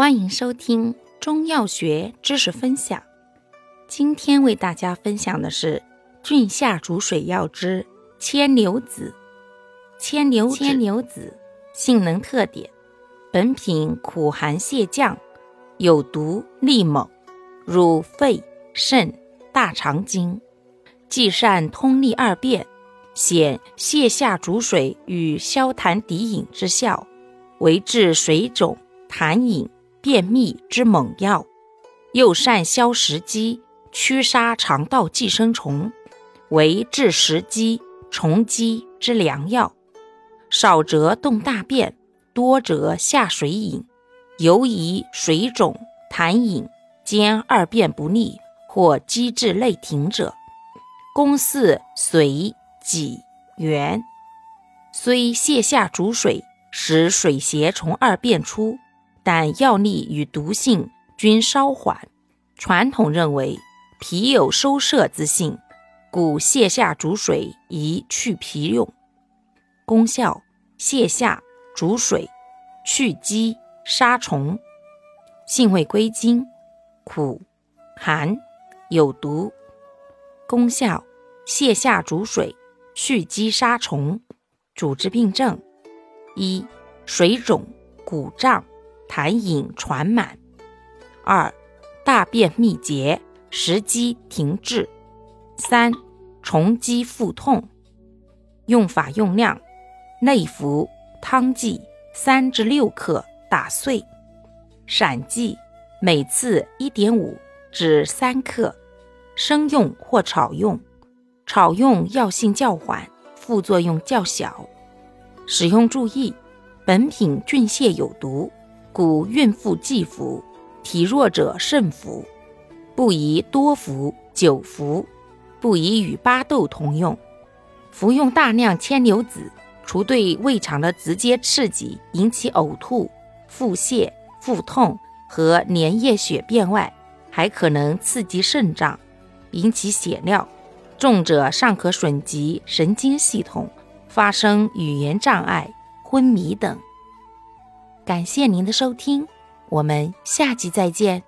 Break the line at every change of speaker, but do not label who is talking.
欢迎收听中药学知识分享。今天为大家分享的是菌下煮水药之牵牛子。牵牛牵牛子性能特点：本品苦寒泻降，有毒利猛，入肺、肾、大肠经，既善通利二便，显泻下逐水与消痰涤饮之效，为治水肿、痰饮。便秘之猛药，又善消食积、驱杀肠道寄生虫，为治食积、虫积之良药。少则动大便，多则下水饮，尤宜水肿、痰饮兼二便不利或积滞内停者。功似髓、脊、元，虽泻下逐水，使水邪从二便出。但药力与毒性均稍缓。传统认为脾有收摄之性，故泻下逐水宜去脾用。功效：泻下、逐水、去积、杀虫。性味归经：苦、寒、有毒。功效：泻下逐水、去积杀虫。主治病症：一、水肿、鼓胀。痰饮传满，二大便秘结，食积停滞，三虫积腹痛。用法用量：内服汤剂三至六克，打碎；散剂每次一点五至三克，生用或炒用。炒用药性较缓，副作用较小。使用注意：本品菌泻有毒。故孕妇忌服，体弱者慎服，不宜多服、久服，不宜与巴豆同用。服用大量牵牛子，除对胃肠的直接刺激，引起呕吐、腹泻、腹痛和粘液血便外，还可能刺激肾脏，引起血尿，重者尚可损及神经系统，发生语言障碍、昏迷等。感谢您的收听，我们下集再见。